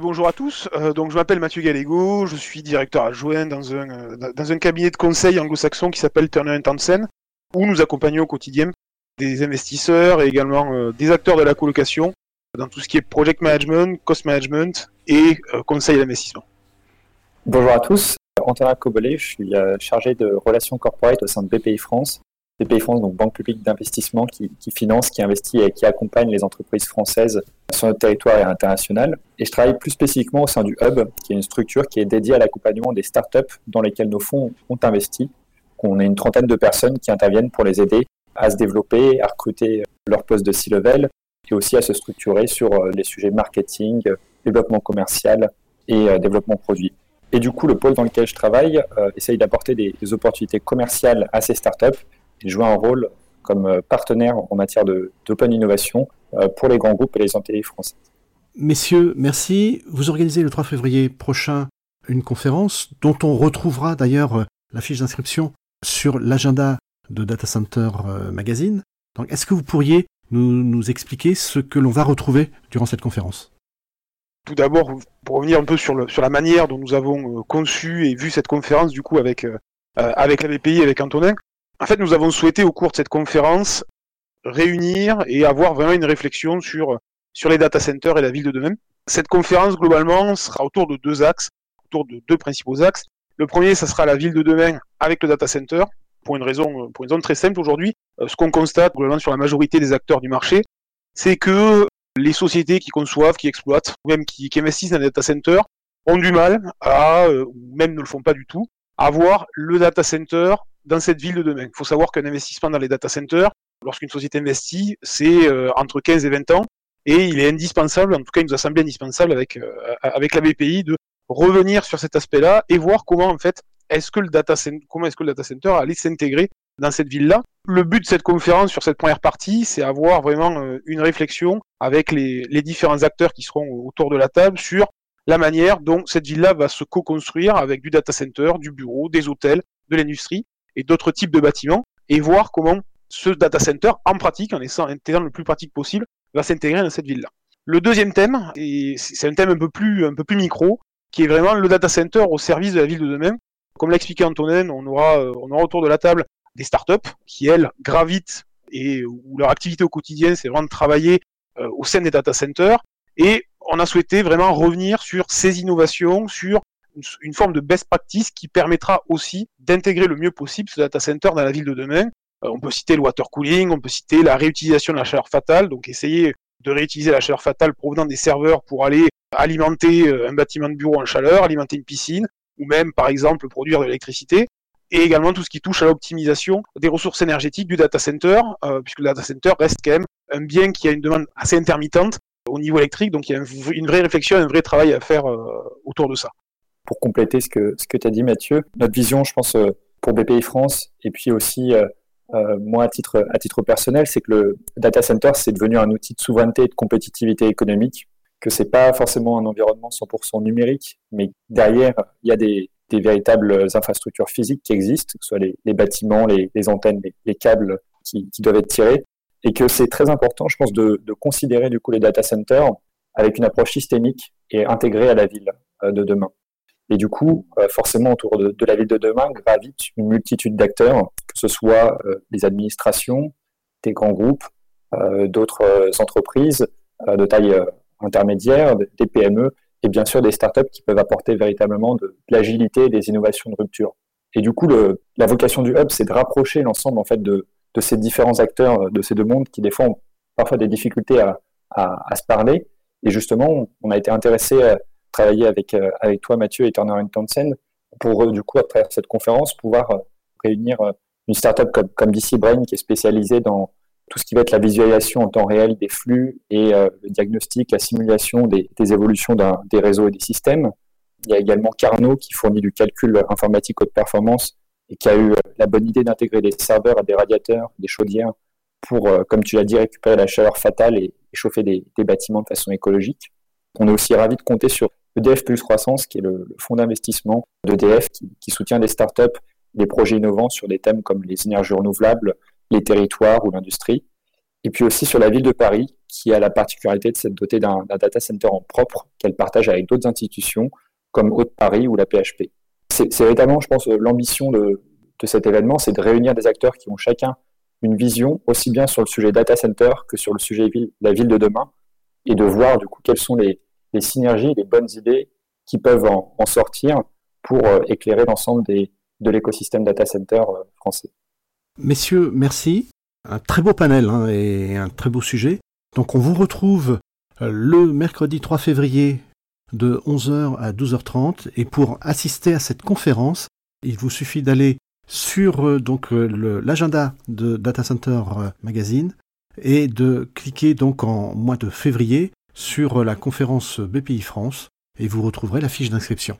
Bonjour à tous, euh, donc je m'appelle Mathieu Gallego, je suis directeur adjoint dans un, euh, dans un cabinet de conseil anglo-saxon qui s'appelle Turner Townsend, où nous accompagnons au quotidien des investisseurs et également euh, des acteurs de la colocation dans tout ce qui est project management, cost management et conseil d'investissement. Bonjour à tous, Antonin Cobolet, je suis chargé de relations corporate au sein de BPI France BPI France, donc Banque publique d'investissement, qui, finance, qui investit et qui accompagne les entreprises françaises sur notre territoire et international. Et je travaille plus spécifiquement au sein du Hub, qui est une structure qui est dédiée à l'accompagnement des startups dans lesquelles nos fonds ont investi. On est une trentaine de personnes qui interviennent pour les aider à se développer, à recruter leur poste de C-level et aussi à se structurer sur euh, les sujets marketing, développement commercial et euh, développement produit. Et du coup, le pôle dans lequel je travaille euh, essaye d'apporter des opportunités commerciales à ces startups et jouer un rôle comme euh, partenaire en matière d'open innovation euh, pour les grands groupes et les entités françaises. Messieurs, merci. Vous organisez le 3 février prochain une conférence dont on retrouvera d'ailleurs euh, la fiche d'inscription sur l'agenda de Data Center Magazine. Donc, est-ce que vous pourriez nous, nous expliquer ce que l'on va retrouver durant cette conférence? Tout d'abord, pour revenir un peu sur, le, sur, la manière dont nous avons conçu et vu cette conférence, du coup, avec, avec la BPI, avec Antonin, en fait, nous avons souhaité au cours de cette conférence réunir et avoir vraiment une réflexion sur, sur les data centers et la ville de demain. Cette conférence, globalement, sera autour de deux axes, autour de deux principaux axes. Le premier, ça sera la ville de demain avec le data center, pour une raison, pour une raison très simple aujourd'hui. Euh, ce qu'on constate globalement sur la majorité des acteurs du marché, c'est que les sociétés qui conçoivent, qui exploitent, ou même qui, investissent dans des data centers, ont du mal à, euh, ou même ne le font pas du tout, à voir le data center dans cette ville de demain. Il faut savoir qu'un investissement dans les data centers, lorsqu'une société investit, c'est euh, entre 15 et 20 ans, et il est indispensable, en tout cas il nous a semblé indispensable avec, euh, avec la BPI de revenir sur cet aspect-là et voir comment en fait est-ce que le data center, comment est-ce que le data center allait s'intégrer dans cette ville-là. Le but de cette conférence sur cette première partie, c'est avoir vraiment euh, une réflexion avec les, les différents acteurs qui seront autour de la table sur la manière dont cette ville-là va se co-construire avec du data center, du bureau, des hôtels, de l'industrie, et d'autres types de bâtiments et voir comment ce data center, en pratique, en d'intégrant le plus pratique possible, va s'intégrer dans cette ville-là. Le deuxième thème, et c'est un thème un peu plus, un peu plus micro, qui est vraiment le data center au service de la ville de demain. Comme l'a expliqué Antonin, on aura, euh, on aura autour de la table des startups qui, elles, gravitent et où leur activité au quotidien, c'est vraiment de travailler euh, au sein des data centers. Et on a souhaité vraiment revenir sur ces innovations, sur une, forme de best practice qui permettra aussi d'intégrer le mieux possible ce data center dans la ville de demain. Euh, on peut citer le water cooling, on peut citer la réutilisation de la chaleur fatale, donc essayer de réutiliser la chaleur fatale provenant des serveurs pour aller alimenter euh, un bâtiment de bureau en chaleur, alimenter une piscine, ou même par exemple produire de l'électricité, et également tout ce qui touche à l'optimisation des ressources énergétiques du data center, euh, puisque le data center reste quand même un bien qui a une demande assez intermittente au niveau électrique, donc il y a une vraie réflexion, un vrai travail à faire autour de ça pour compléter ce que, ce que tu as dit, Mathieu. Notre vision, je pense, euh, pour BPI France, et puis aussi, euh, euh, moi, à titre, à titre personnel, c'est que le data center, c'est devenu un outil de souveraineté et de compétitivité économique, que c'est pas forcément un environnement 100% numérique, mais derrière, il y a des, des, véritables infrastructures physiques qui existent, que ce soit les, les bâtiments, les, les antennes, les, les câbles qui, qui, doivent être tirés, et que c'est très important, je pense, de, de, considérer du coup les data centers avec une approche systémique et intégrée à la ville de demain. Et du coup, euh, forcément, autour de, la ville de demain gravite une multitude d'acteurs, que ce soit euh, les administrations, des grands groupes, euh, d'autres entreprises de taille intermédiaire, des PME, et bien sûr des startups qui peuvent apporter véritablement de, l'agilité et des innovations de rupture. Et du coup, le, la vocation du hub, c'est de rapprocher l'ensemble en fait de, de, ces différents acteurs de ces deux mondes qui des fois ont parfois des difficultés à, à, à se parler. Et justement, on a été intéressé travailler avec, euh, avec toi, Mathieu, et Turner Townsend pour, euh, du coup, travers cette conférence, pouvoir euh, réunir une startup comme, DC Brain qui est spécialisée dans tout ce qui va être la visualisation en temps réel des flux et le diagnostic, la simulation des, des évolutions des réseaux et des systèmes. Il y a également Carnot qui fournit du calcul informatique haute performance et qui a eu la bonne idée d'intégrer des serveurs à des radiateurs, des chaudières pour, comme tu l'as dit, récupérer la chaleur fatale et, chauffer des, bâtiments de façon écologique. On est aussi ravi de compter sur EDF Plus Croissance, qui est le, fonds d'investissement d'EDF, qui, soutient des startups, des projets innovants sur des thèmes comme les énergies renouvelables, les territoires ou l'industrie. Et puis aussi sur la ville de Paris, qui a la particularité de s'être dotée d'un data center en propre qu'elle partage avec d'autres institutions comme Haute-Paris ou la PHP. C'est véritablement, je pense, l'ambition de, cet événement, c'est de réunir des acteurs qui ont chacun une vision aussi bien sur le sujet data center que sur le sujet ville, la ville de demain, et de voir du coup quelles sont les, synergies, les bonnes idées qui peuvent en, sortir pour euh, éclairer l'ensemble de l'écosystème data center euh, français. Messieurs, merci. Un très beau panel hein, et un très beau sujet. Donc on vous retrouve euh, le mercredi 3 février de 11h à 12h30 et pour assister à cette conférence, il vous suffit d'aller sur donc l'agenda de Data Center Magazine et de cliquer donc en mois de février sur la conférence BPI France et vous retrouverez la fiche d'inscription.